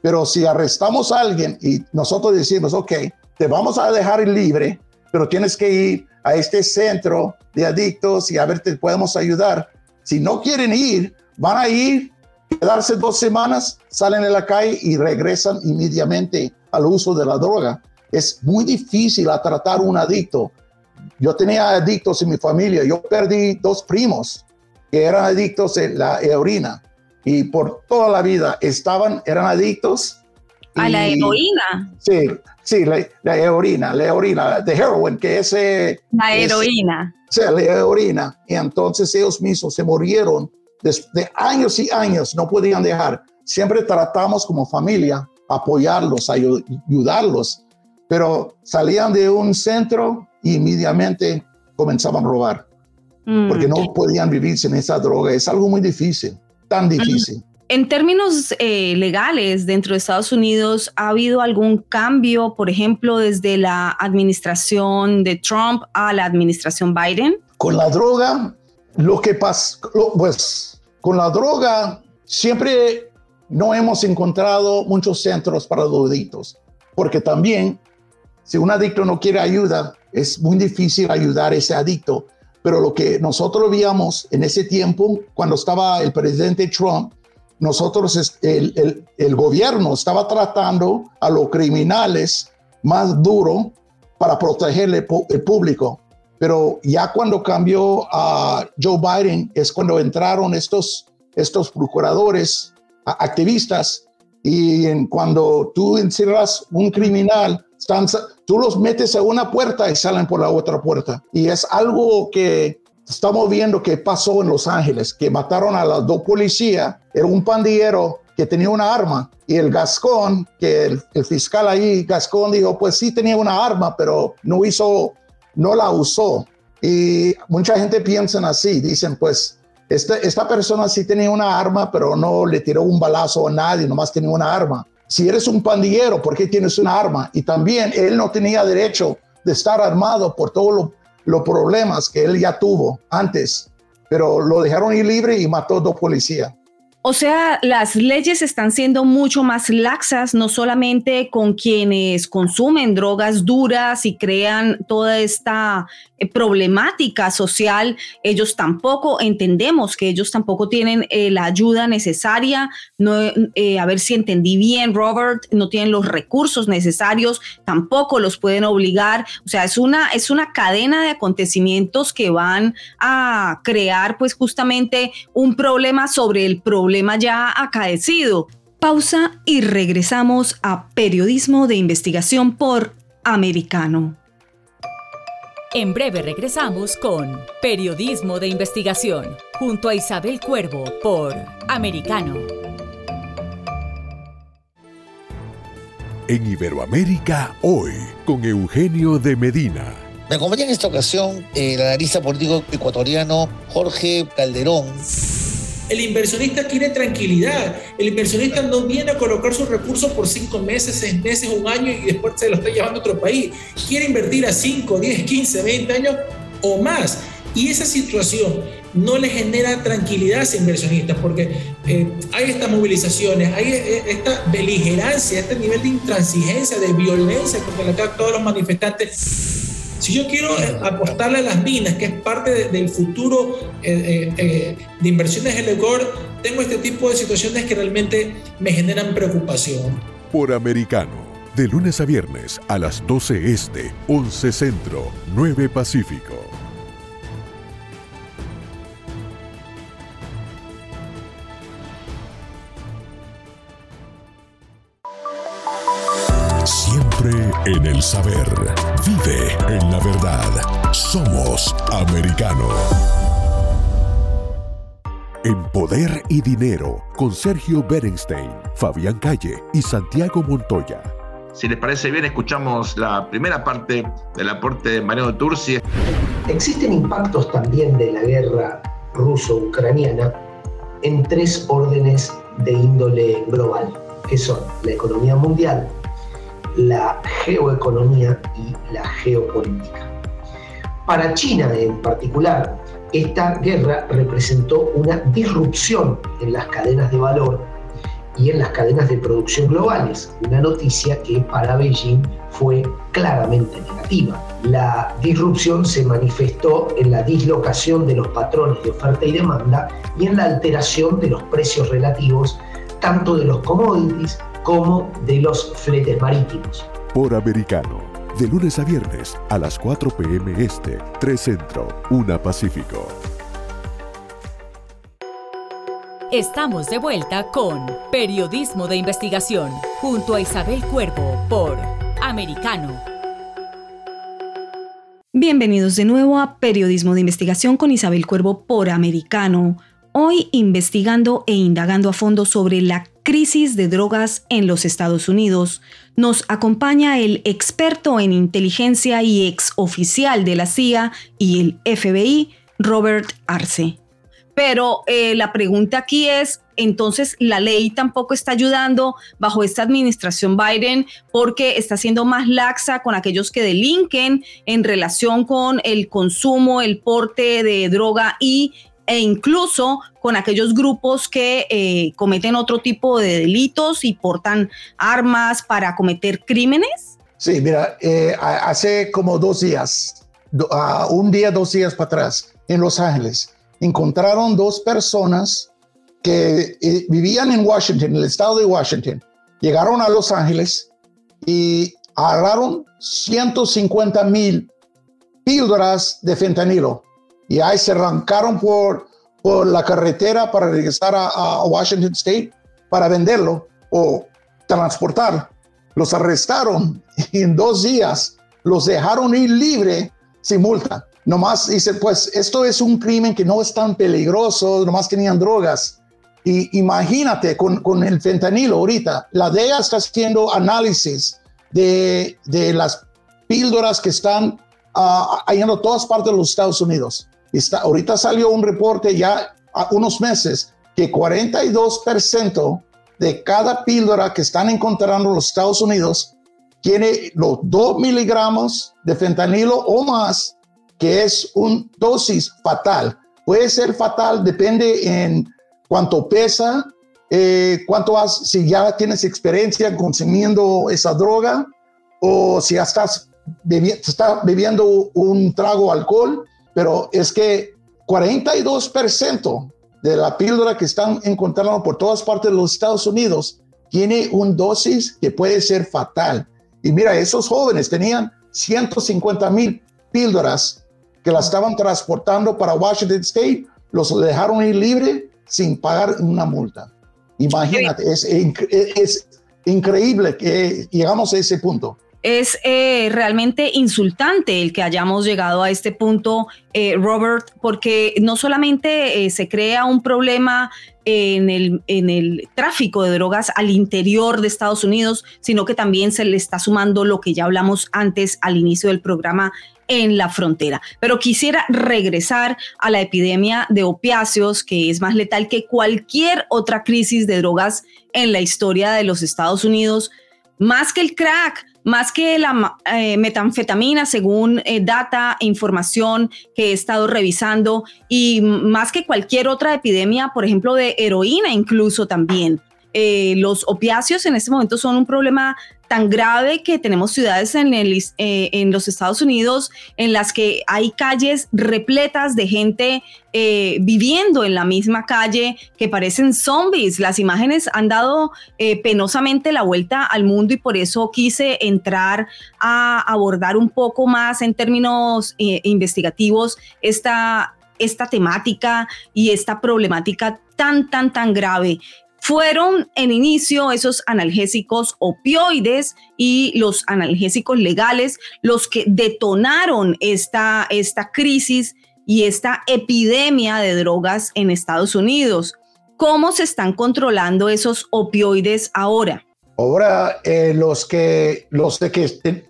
Pero si arrestamos a alguien y nosotros decimos, ok, te vamos a dejar libre, pero tienes que ir a este centro de adictos y a ver, te podemos ayudar. Si no quieren ir, van a ir quedarse dos semanas, salen a la calle y regresan inmediatamente al uso de la droga. Es muy difícil a tratar un adicto. Yo tenía adictos en mi familia. Yo perdí dos primos que eran adictos a la heroína y por toda la vida estaban, eran adictos. ¿A la heroína? Sí, sí, la, heroína, la heroína, de heroin, que es... La heroína. sí, la heroína. Y entonces ellos mismos se murieron de años y años, no podían dejar. Siempre tratamos como familia apoyarlos, ayudarlos, pero salían de un centro y inmediatamente comenzaban a robar, mm. porque no podían vivir sin esa droga. Es algo muy difícil, tan difícil. En términos eh, legales, dentro de Estados Unidos, ¿ha habido algún cambio, por ejemplo, desde la administración de Trump a la administración Biden? Con la droga, lo que pasa, pues con la droga, siempre no hemos encontrado muchos centros para los adictos, porque también si un adicto no quiere ayuda, es muy difícil ayudar a ese adicto. Pero lo que nosotros veíamos en ese tiempo, cuando estaba el presidente Trump, nosotros, el, el, gobierno estaba tratando a los criminales más duro para protegerle el público. Pero ya cuando cambió a Joe Biden es cuando entraron estos, estos procuradores, activistas, y cuando tú encierras un criminal, tú los metes a una puerta y salen por la otra puerta. Y es algo que estamos viendo que pasó en Los Ángeles, que mataron a las dos policías, era un pandillero que tenía una arma y el Gascón, que el, fiscal ahí, Gascón dijo, pues sí tenía una arma, pero no hizo, no la usó. Y mucha gente piensa así, dicen, pues este, esta persona sí tenía una arma, pero no le tiró un balazo a nadie, nomás tenía una arma si eres un pandillero, ¿por qué tienes una arma? Y también él no tenía derecho de estar armado por todos los problemas que él ya tuvo antes, pero lo dejaron ir libre y mató a dos policías. O sea, las leyes están siendo mucho más laxas, no solamente con quienes consumen drogas duras y crean toda esta problemática social, ellos tampoco entendemos que ellos tampoco tienen eh, la ayuda necesaria. No, eh, a ver si entendí bien, Robert, no tienen los recursos necesarios, tampoco los pueden obligar. O sea, es una, es una cadena de acontecimientos que van a crear, pues, justamente un problema sobre el problema ya acaecido. Pausa y regresamos a Periodismo de Investigación por Americano. En breve regresamos con Periodismo de Investigación junto a Isabel Cuervo por Americano. En Iberoamérica hoy con Eugenio de Medina. Me acompaña en esta ocasión el analista político ecuatoriano Jorge Calderón el inversionista quiere tranquilidad. El inversionista no viene a colocar sus recursos por cinco meses, seis meses, un año y después se lo está llevando a otro país. Quiere invertir a 5, 10, 15, 20 años o más. Y esa situación no le genera tranquilidad a ese inversionista porque eh, hay estas movilizaciones, hay eh, esta beligerancia, este nivel de intransigencia, de violencia contra la que todos los manifestantes si yo quiero eh, apostarle a las minas, que es parte del futuro eh, eh, de inversiones del Ecuador, tengo este tipo de situaciones que realmente me generan preocupación. Por americano, de lunes a viernes a las 12 este, 11 centro, 9 pacífico. En el saber. Vive en la verdad. Somos americano. En Poder y Dinero, con Sergio Berenstein, Fabián Calle y Santiago Montoya. Si les parece bien, escuchamos la primera parte del aporte de Mariano Turci. Existen impactos también de la guerra ruso-ucraniana en tres órdenes de índole global, que son la economía mundial, la geoeconomía y la geopolítica. Para China en particular, esta guerra representó una disrupción en las cadenas de valor y en las cadenas de producción globales, una noticia que para Beijing fue claramente negativa. La disrupción se manifestó en la dislocación de los patrones de oferta y demanda y en la alteración de los precios relativos tanto de los commodities como de los fletes marítimos. Por americano, de lunes a viernes a las 4 p.m. Este, 3 Centro, 1 Pacífico. Estamos de vuelta con Periodismo de Investigación junto a Isabel Cuervo por Americano. Bienvenidos de nuevo a Periodismo de Investigación con Isabel Cuervo por Americano. Hoy investigando e indagando a fondo sobre la crisis de drogas en los Estados Unidos, nos acompaña el experto en inteligencia y ex oficial de la CIA y el FBI, Robert Arce. Pero eh, la pregunta aquí es, entonces la ley tampoco está ayudando bajo esta administración Biden porque está siendo más laxa con aquellos que delinquen en relación con el consumo, el porte de droga y e incluso con aquellos grupos que eh, cometen otro tipo de delitos y portan armas para cometer crímenes? Sí, mira, eh, hace como dos días, ah, un día, dos días para atrás, en Los Ángeles, encontraron dos personas que eh, vivían en Washington, en el estado de Washington. Llegaron a Los Ángeles y agarraron 150 mil píldoras de fentanilo y ahí se arrancaron por, por la carretera para regresar a, Washington State para venderlo o transportar. Los arrestaron y en dos días los dejaron ir libre sin multa. Nomás dice, pues esto es un crimen que no es tan peligroso, nomás tenían drogas. Y imagínate con, con el fentanilo ahorita, la DEA está haciendo análisis de, de las píldoras que están uh, todas partes de los Estados Unidos. Está, ahorita salió un reporte ya a unos meses que 42% de cada píldora que están encontrando en los Estados Unidos tiene los 2 miligramos de fentanilo o más que es un dosis fatal. Puede ser fatal, depende en cuánto pesa, eh, cuánto has, si ya tienes experiencia consumiendo esa droga o si ya estás, bebiendo un trago alcohol, pero es que 42% de la píldora que están encontrando por todas partes de los Estados Unidos tiene un dosis que puede ser fatal. Y mira, esos jóvenes tenían 150 mil píldoras que la estaban transportando para Washington State, los dejaron ir libre sin pagar una multa. Imagínate, es, es increíble que llegamos a ese punto es eh, realmente insultante el que hayamos llegado a este punto, eh, Robert, porque no solamente eh, se crea un problema en el, en el tráfico de drogas al interior de Estados Unidos, sino que también se le está sumando lo que ya hablamos antes al inicio del programa en la frontera. Pero quisiera regresar a la epidemia de opiáceos, que es más letal que cualquier otra crisis de drogas en la historia de los Estados Unidos, más que el crack, más que la eh, metanfetamina, según eh, data e información que he estado revisando, y más que cualquier otra epidemia, por ejemplo, de heroína incluso también. Eh, los opiáceos en este momento son un problema tan grave que tenemos ciudades eh, en los Estados Unidos en las que hay calles repletas de gente eh, viviendo en la misma calle que parecen zombies. Las imágenes han dado penosamente la vuelta al mundo y por eso quise entrar a abordar un poco más en términos investigativos esta, esta temática y esta problemática tan, tan, tan grave fueron en inicio esos analgésicos opioides y los analgésicos legales los que detonaron esta, esta crisis y esta epidemia de drogas en Estados Unidos. ¿Cómo se están controlando esos opioides ahora? Ahora, eh, los que, los de que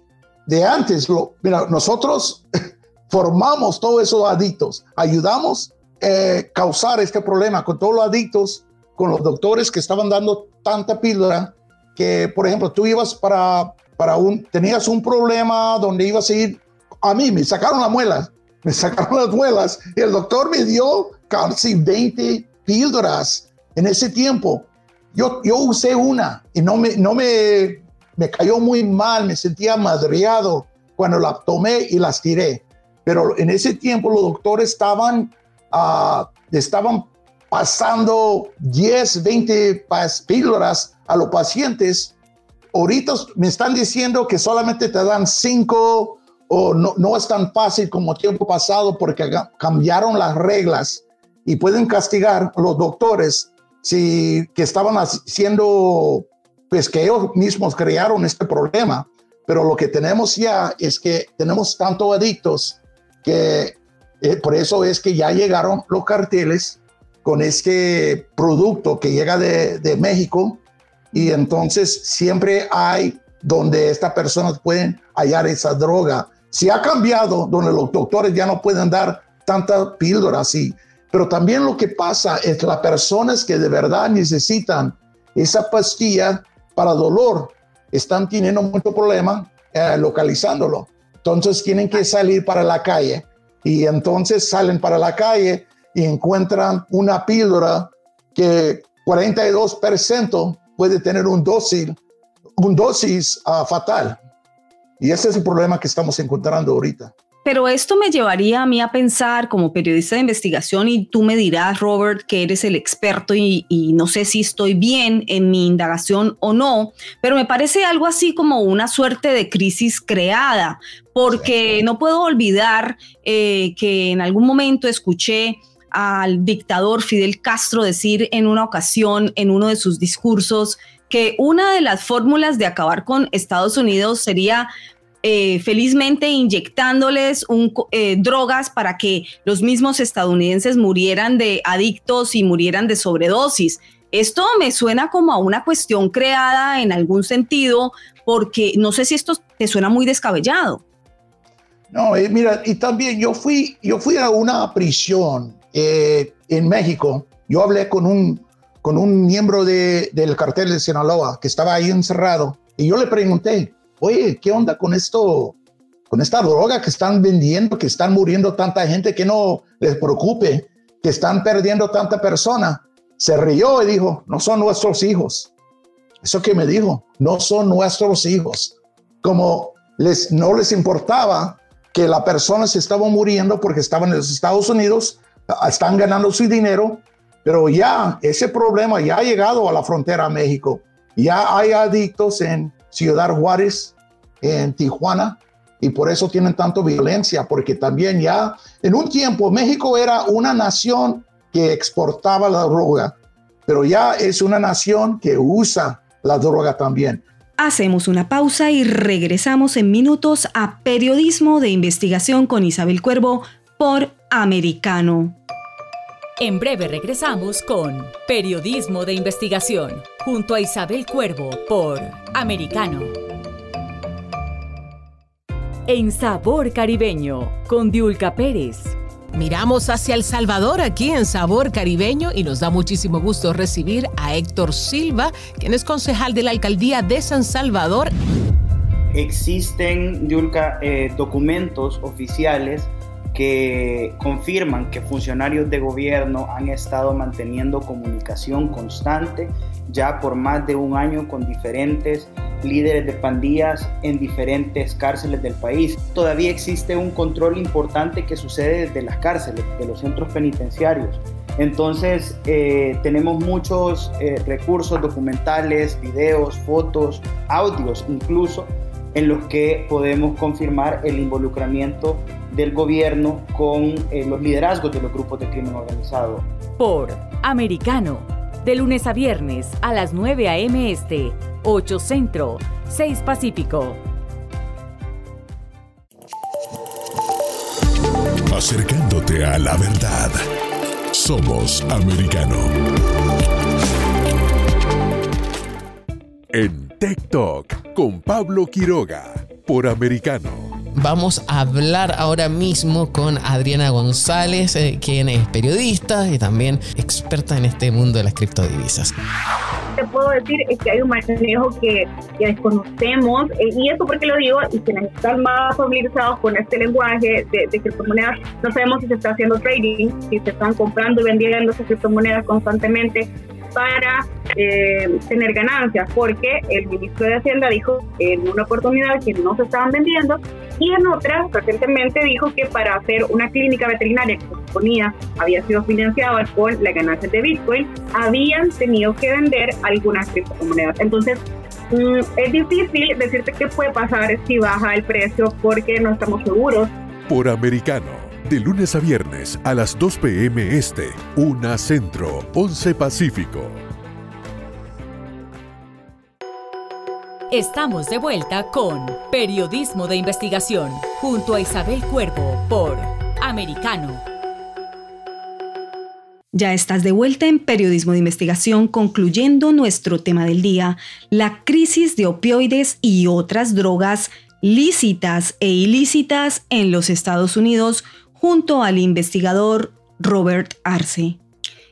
de antes, mira, nosotros <laughs> formamos todos esos adictos, ayudamos a eh, causar este problema con todos los adictos con los doctores que estaban dando tanta píldora que, por ejemplo, tú ibas para, para un, tenías un problema donde ibas a ir, a mí me sacaron las muelas, <laughs> me sacaron las muelas el doctor me dio casi 20 píldoras en ese tiempo. Yo, yo usé una y no me, no me, me cayó muy mal, me sentía madreado cuando la tomé y las tiré. Pero en ese tiempo los doctores estaban, uh, estaban pasando 10, 20 píldoras a los pacientes. Ahorita me están diciendo que solamente te dan 5 o no, no es tan fácil como tiempo pasado porque cambiaron las reglas y pueden castigar a los doctores si que estaban haciendo, pues que ellos mismos crearon este problema. Pero lo que tenemos ya es que tenemos tantos adictos que eh, por eso es que ya llegaron los carteles con este producto que llega de, México y entonces siempre hay donde estas personas pueden hallar esa droga. Si ha cambiado, donde los doctores ya no pueden dar tanta píldora así, pero también lo que pasa es las personas que de verdad necesitan esa pastilla para dolor están teniendo mucho problema eh, localizándolo. Entonces tienen que salir para la calle y entonces salen para la calle y encuentran una píldora que 42% puede tener un dosis, un dosis ah, fatal. Y ese es el problema que estamos encontrando ahorita. Pero esto me llevaría a mí a pensar como periodista de investigación y tú me dirás, Robert, que eres el experto y, no sé si estoy bien en mi indagación o no, pero me parece algo así como una suerte de crisis creada, porque no puedo olvidar eh, que en algún momento escuché al dictador Fidel Castro decir en una ocasión, en uno de sus discursos, que una de las fórmulas de acabar con Estados Unidos sería eh, felizmente inyectándoles eh, drogas para que los mismos estadounidenses murieran de adictos y murieran de sobredosis. Esto me suena como a una cuestión creada en algún sentido, porque no sé si esto te suena muy descabellado. No, eh, mira, y también yo fui, yo fui a una prisión en México. Yo hablé con un, con un miembro del cartel de Sinaloa que estaba ahí encerrado y yo le pregunté, oye, ¿qué onda con esto? Con esta droga que están vendiendo, que están muriendo tanta gente, que no les preocupe, que están perdiendo tanta persona. Se rió y dijo, no son nuestros hijos. Eso que me dijo, no son nuestros hijos. Como les, no les importaba que la persona se estaba muriendo porque estaban en los Estados Unidos, están ganando su dinero, pero ya ese problema ya ha llegado a la frontera a México. Ya hay adictos en Ciudad Juárez, en Tijuana, y por eso tienen tanto violencia, porque también ya en un tiempo México era una nación que exportaba la droga, pero ya es una nación que usa la droga también. Hacemos una pausa y regresamos en minutos a Periodismo de Investigación con Isabel Cuervo por Americano. En breve regresamos con Periodismo de Investigación junto a Isabel Cuervo por Americano. En Sabor Caribeño con Diulca Pérez. Miramos hacia El Salvador aquí en Sabor Caribeño y nos da muchísimo gusto recibir a Héctor Silva, quien es concejal de la alcaldía de San Salvador. Existen, Diulca, eh, documentos oficiales que confirman que funcionarios de gobierno han estado manteniendo comunicación constante ya por más de un año con diferentes líderes de pandillas en diferentes cárceles del país. Todavía existe un control importante que sucede desde las cárceles, de los centros penitenciarios. Entonces eh, tenemos muchos eh, recursos documentales, videos, fotos, audios incluso, en los que podemos confirmar el involucramiento del gobierno con eh, los liderazgos de los grupos de crimen organizado. Por Americano, de lunes a viernes a las 9 a.m. Este, 8 Centro, 6 Pacífico. Acercándote a la verdad. Somos Americano. En TikTok con Pablo Quiroga por Americano. Vamos a hablar ahora mismo con Adriana González, eh, quien es periodista y también experta en este mundo de las criptodivisas. Te puedo decir que hay un manejo que, que desconocemos, eh, y eso porque lo digo, y quienes están más familiarizados con este lenguaje de, de, criptomonedas, no sabemos si se está haciendo trading, si se están comprando y vendiendo esas criptomonedas constantemente, para eh, tener ganancias, porque el ministro de Hacienda dijo en una oportunidad que no se estaban vendiendo y en otra recientemente dijo que para hacer una clínica veterinaria que se suponía había sido financiada con las ganancias de Bitcoin, habían tenido que vender algunas criptomonedas. Entonces, mm, es difícil decirte qué puede pasar si baja el precio porque no estamos seguros. Por americano De lunes a viernes a las 2 p.m. Este, 1 Centro, 11 Pacífico. Estamos de vuelta con Periodismo de Investigación, junto a Isabel Cuervo por Americano. Ya estás de vuelta en Periodismo de Investigación, concluyendo nuestro tema del día, la crisis de opioides y otras drogas lícitas e ilícitas en los Estados Unidos, junto al investigador Robert Arce.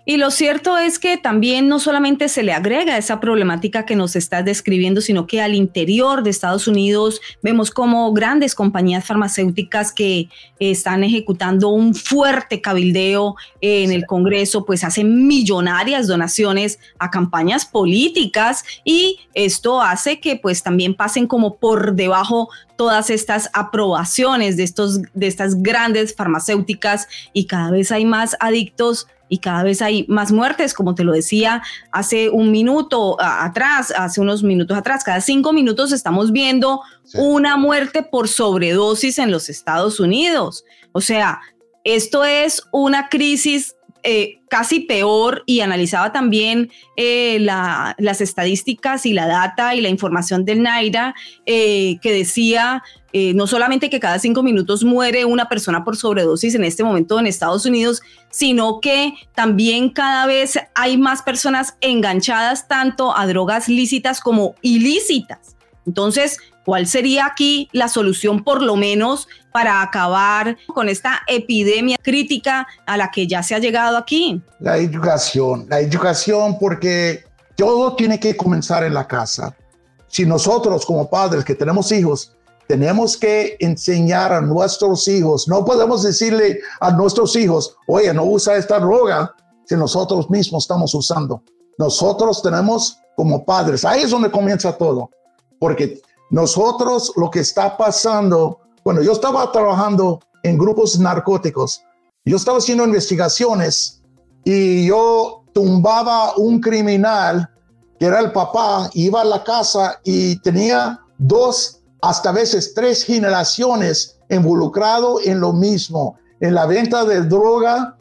Y lo cierto es que también no solamente se le agrega esa problemática que nos estás describiendo, sino que al interior de Estados Unidos vemos como grandes compañías farmacéuticas que están ejecutando un fuerte cabildeo en el Congreso, pues hacen millonarias donaciones a campañas políticas y esto hace que pues también pasen como por debajo todas estas aprobaciones de, estos, de estas grandes farmacéuticas y cada vez hay más adictos y cada vez hay más muertes, como te lo decía hace un minuto atrás, hace unos minutos atrás, cada cinco minutos estamos viendo una muerte por sobredosis en los Estados Unidos. O sea, esto es una crisis eh, casi peor y analizaba también eh, las estadísticas y la data y la información del NAIRA eh, que decía no solamente que cada cinco minutos muere una persona por sobredosis en este momento en Estados Unidos, sino que también cada vez hay más personas enganchadas tanto a drogas lícitas como ilícitas. Entonces, ¿cuál sería aquí la solución por lo menos para acabar con esta epidemia crítica a la que ya se ha llegado aquí? La educación, la educación porque todo tiene que comenzar en la casa. Si nosotros como padres que tenemos hijos, tenemos que enseñar a nuestros hijos, no podemos decirle a nuestros hijos, oye, no usa esta droga si nosotros mismos estamos usando. Nosotros tenemos como padres, ahí es donde comienza todo, porque nosotros lo que está pasando bueno, yo estaba trabajando en grupos narcóticos. Yo estaba haciendo investigaciones y yo tumbaba un criminal que era el papá, iba a la casa y tenía dos, hasta veces tres generaciones involucrado en lo mismo, en la venta de droga,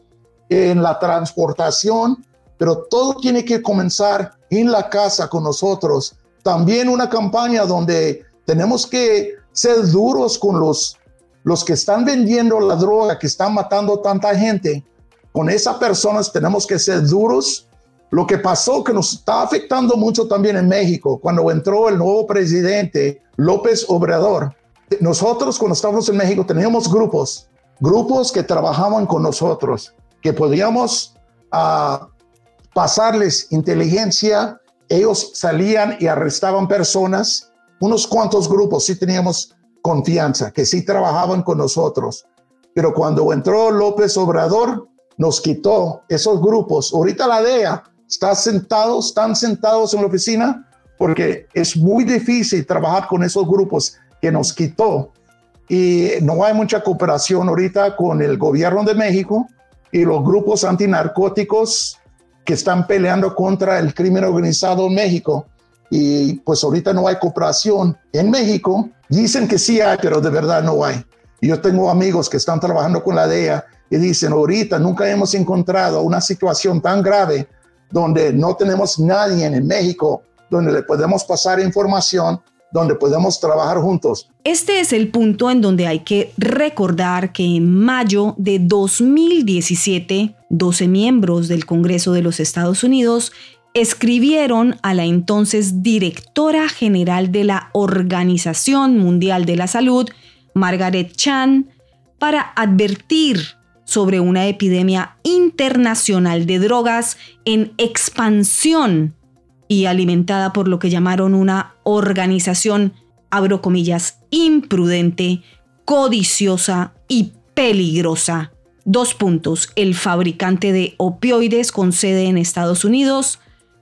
en la transportación, pero todo tiene que comenzar en la casa con nosotros. También una campaña donde tenemos que ser duros con los, los que están vendiendo la droga, que están matando tanta gente. Con esas personas tenemos que ser duros. Lo que pasó que nos está afectando mucho también en México, cuando entró el nuevo presidente López Obrador. Nosotros cuando estábamos en México teníamos grupos, grupos que trabajaban con nosotros, que podíamos uh, pasarles inteligencia. Ellos salían y arrestaban personas unos cuantos grupos sí teníamos confianza, que sí trabajaban con nosotros. Pero cuando entró López Obrador, nos quitó esos grupos. Ahorita la DEA está sentados, están sentados en la oficina porque es muy difícil trabajar con esos grupos que nos quitó. Y no hay mucha cooperación ahorita con el gobierno de México y los grupos antinarcóticos que están peleando contra el crimen organizado en México y pues ahorita no hay cooperación en México. Dicen que sí hay, pero de verdad no hay. Yo tengo amigos que están trabajando con la DEA y dicen, ahorita nunca hemos encontrado una situación tan grave donde no tenemos nadie en México donde le podemos pasar información, donde podemos trabajar juntos. Este es el punto en donde hay que recordar que en mayo de 2017, 12 miembros del Congreso de los Estados Unidos escribieron a la entonces directora general de la Organización Mundial de la Salud, Margaret Chan, para advertir sobre una epidemia internacional de drogas en expansión y alimentada por lo que llamaron una organización, abro comillas, imprudente, codiciosa y peligrosa. Dos puntos. El fabricante de opioides con sede en Estados Unidos,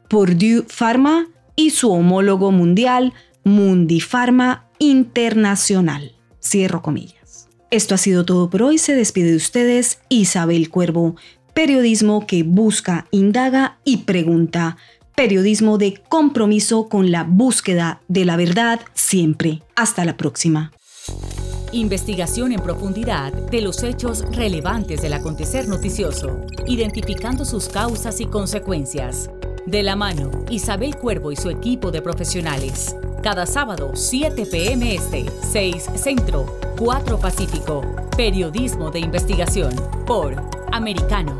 Purdue Pharma y su homólogo mundial Mundipharma Internacional. Cierro comillas. Esto ha sido todo por hoy. Se despide de ustedes Isabel Cuervo, periodismo que busca, indaga y pregunta. Periodismo de compromiso con la búsqueda de la verdad siempre. Hasta la próxima. Investigación en profundidad de los hechos relevantes del acontecer noticioso, identificando sus causas y consecuencias. De la mano, Isabel Cuervo y su equipo de profesionales. Cada sábado, 7 p.m. Este, 6 Centro, 4 Pacífico. Periodismo de investigación por Americano.